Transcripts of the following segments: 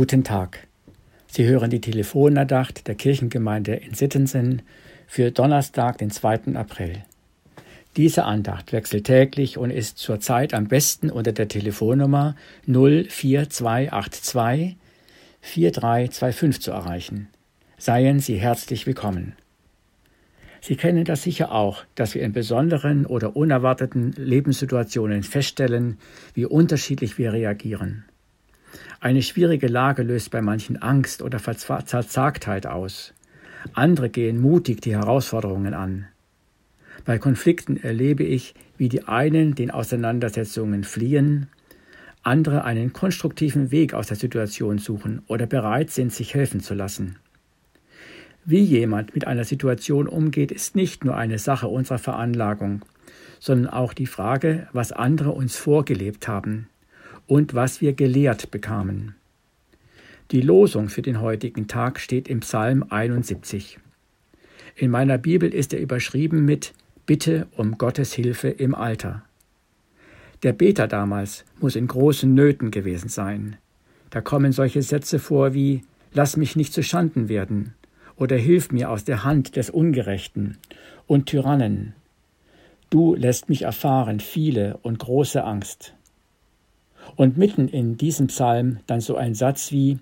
Guten Tag. Sie hören die Telefonandacht der Kirchengemeinde in Sittensen für Donnerstag, den 2. April. Diese Andacht wechselt täglich und ist zurzeit am besten unter der Telefonnummer 04282 4325 zu erreichen. Seien Sie herzlich willkommen. Sie kennen das sicher auch, dass wir in besonderen oder unerwarteten Lebenssituationen feststellen, wie unterschiedlich wir reagieren. Eine schwierige Lage löst bei manchen Angst oder Verzagtheit aus. Andere gehen mutig die Herausforderungen an. Bei Konflikten erlebe ich, wie die einen den Auseinandersetzungen fliehen, andere einen konstruktiven Weg aus der Situation suchen oder bereit sind, sich helfen zu lassen. Wie jemand mit einer Situation umgeht, ist nicht nur eine Sache unserer Veranlagung, sondern auch die Frage, was andere uns vorgelebt haben, und was wir gelehrt bekamen. Die Losung für den heutigen Tag steht im Psalm 71. In meiner Bibel ist er überschrieben mit Bitte um Gottes Hilfe im Alter. Der Beter damals muss in großen Nöten gewesen sein. Da kommen solche Sätze vor wie Lass mich nicht zu Schanden werden oder Hilf mir aus der Hand des Ungerechten und Tyrannen. Du lässt mich erfahren viele und große Angst. Und mitten in diesem Psalm dann so ein Satz wie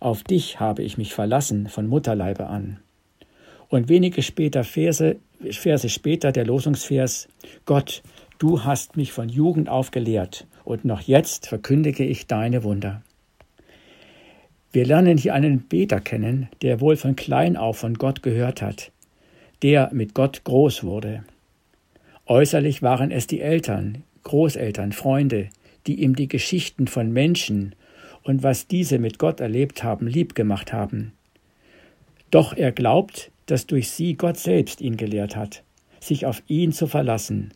Auf dich habe ich mich verlassen von Mutterleibe an. Und wenige später Verse, Verse später der Losungsvers Gott, du hast mich von Jugend auf gelehrt, und noch jetzt verkündige ich deine Wunder. Wir lernen hier einen Beter kennen, der wohl von klein auf von Gott gehört hat, der mit Gott groß wurde. Äußerlich waren es die Eltern, Großeltern, Freunde, die ihm die Geschichten von Menschen und was diese mit Gott erlebt haben, lieb gemacht haben. Doch er glaubt, dass durch sie Gott selbst ihn gelehrt hat, sich auf ihn zu verlassen,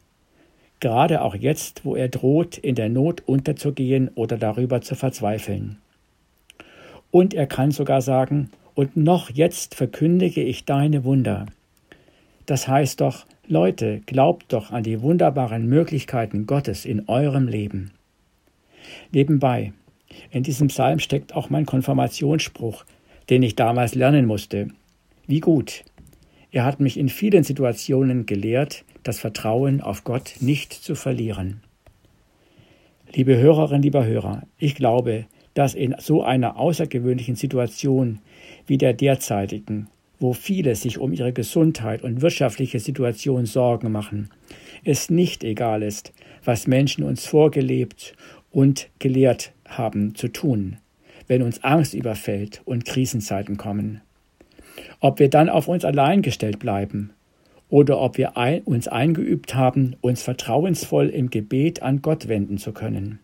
gerade auch jetzt, wo er droht, in der Not unterzugehen oder darüber zu verzweifeln. Und er kann sogar sagen, und noch jetzt verkündige ich deine Wunder. Das heißt doch, Leute, glaubt doch an die wunderbaren Möglichkeiten Gottes in eurem Leben. Nebenbei, in diesem Psalm steckt auch mein Konfirmationsspruch, den ich damals lernen musste. Wie gut. Er hat mich in vielen Situationen gelehrt, das Vertrauen auf Gott nicht zu verlieren. Liebe Hörerinnen, lieber Hörer, ich glaube, dass in so einer außergewöhnlichen Situation wie der derzeitigen, wo viele sich um ihre Gesundheit und wirtschaftliche Situation Sorgen machen, es nicht egal ist, was Menschen uns vorgelebt und gelehrt haben zu tun, wenn uns Angst überfällt und Krisenzeiten kommen. Ob wir dann auf uns allein gestellt bleiben oder ob wir ein, uns eingeübt haben, uns vertrauensvoll im Gebet an Gott wenden zu können.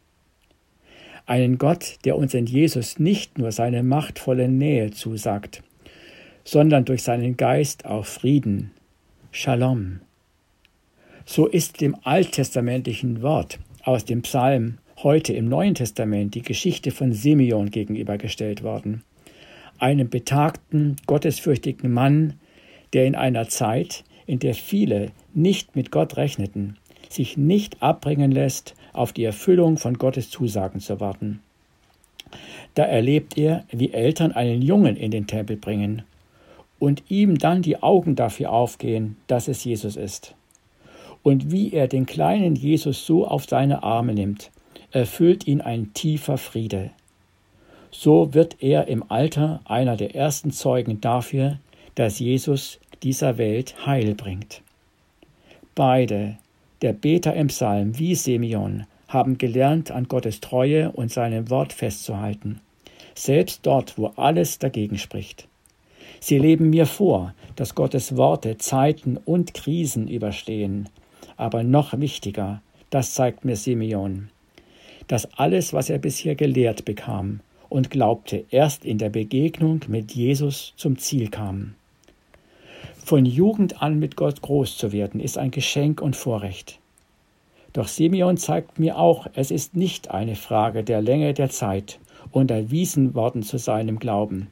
Einen Gott, der uns in Jesus nicht nur seine machtvolle Nähe zusagt, sondern durch seinen Geist auch Frieden, Shalom. So ist dem alttestamentlichen Wort aus dem Psalm heute im Neuen Testament die Geschichte von Simeon gegenübergestellt worden, einem betagten, gottesfürchtigen Mann, der in einer Zeit, in der viele nicht mit Gott rechneten, sich nicht abbringen lässt, auf die Erfüllung von Gottes Zusagen zu warten. Da erlebt er, wie Eltern einen Jungen in den Tempel bringen und ihm dann die Augen dafür aufgehen, dass es Jesus ist. Und wie er den kleinen Jesus so auf seine Arme nimmt, erfüllt ihn ein tiefer Friede. So wird er im Alter einer der ersten Zeugen dafür, dass Jesus dieser Welt Heil bringt. Beide, der Beter im Psalm wie Simeon, haben gelernt, an Gottes Treue und seinem Wort festzuhalten, selbst dort, wo alles dagegen spricht. Sie leben mir vor, dass Gottes Worte Zeiten und Krisen überstehen, aber noch wichtiger, das zeigt mir Simeon, dass alles, was er bisher gelehrt bekam und glaubte, erst in der Begegnung mit Jesus zum Ziel kam. Von Jugend an mit Gott groß zu werden, ist ein Geschenk und Vorrecht. Doch Simeon zeigt mir auch, es ist nicht eine Frage der Länge der Zeit und erwiesen worden zu seinem Glauben,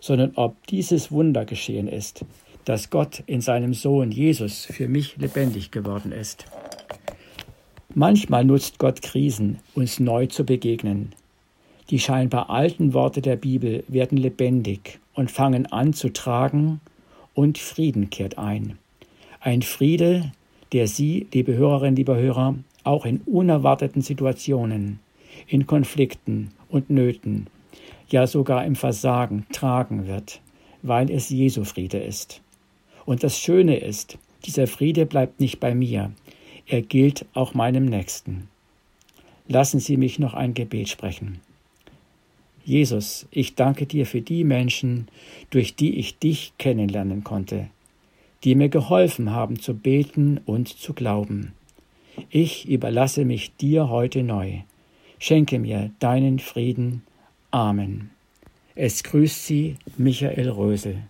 sondern ob dieses Wunder geschehen ist, dass Gott in seinem Sohn Jesus für mich lebendig geworden ist. Manchmal nutzt Gott Krisen, uns neu zu begegnen. Die scheinbar alten Worte der Bibel werden lebendig und fangen an zu tragen und Frieden kehrt ein. Ein Friede, der Sie, liebe Hörerinnen, liebe Hörer, auch in unerwarteten Situationen, in Konflikten und Nöten, ja sogar im Versagen tragen wird, weil es Jesu Friede ist. Und das Schöne ist, dieser Friede bleibt nicht bei mir, er gilt auch meinem Nächsten. Lassen Sie mich noch ein Gebet sprechen. Jesus, ich danke dir für die Menschen, durch die ich dich kennenlernen konnte, die mir geholfen haben zu beten und zu glauben. Ich überlasse mich dir heute neu. Schenke mir deinen Frieden. Amen. Es grüßt Sie Michael Rösel.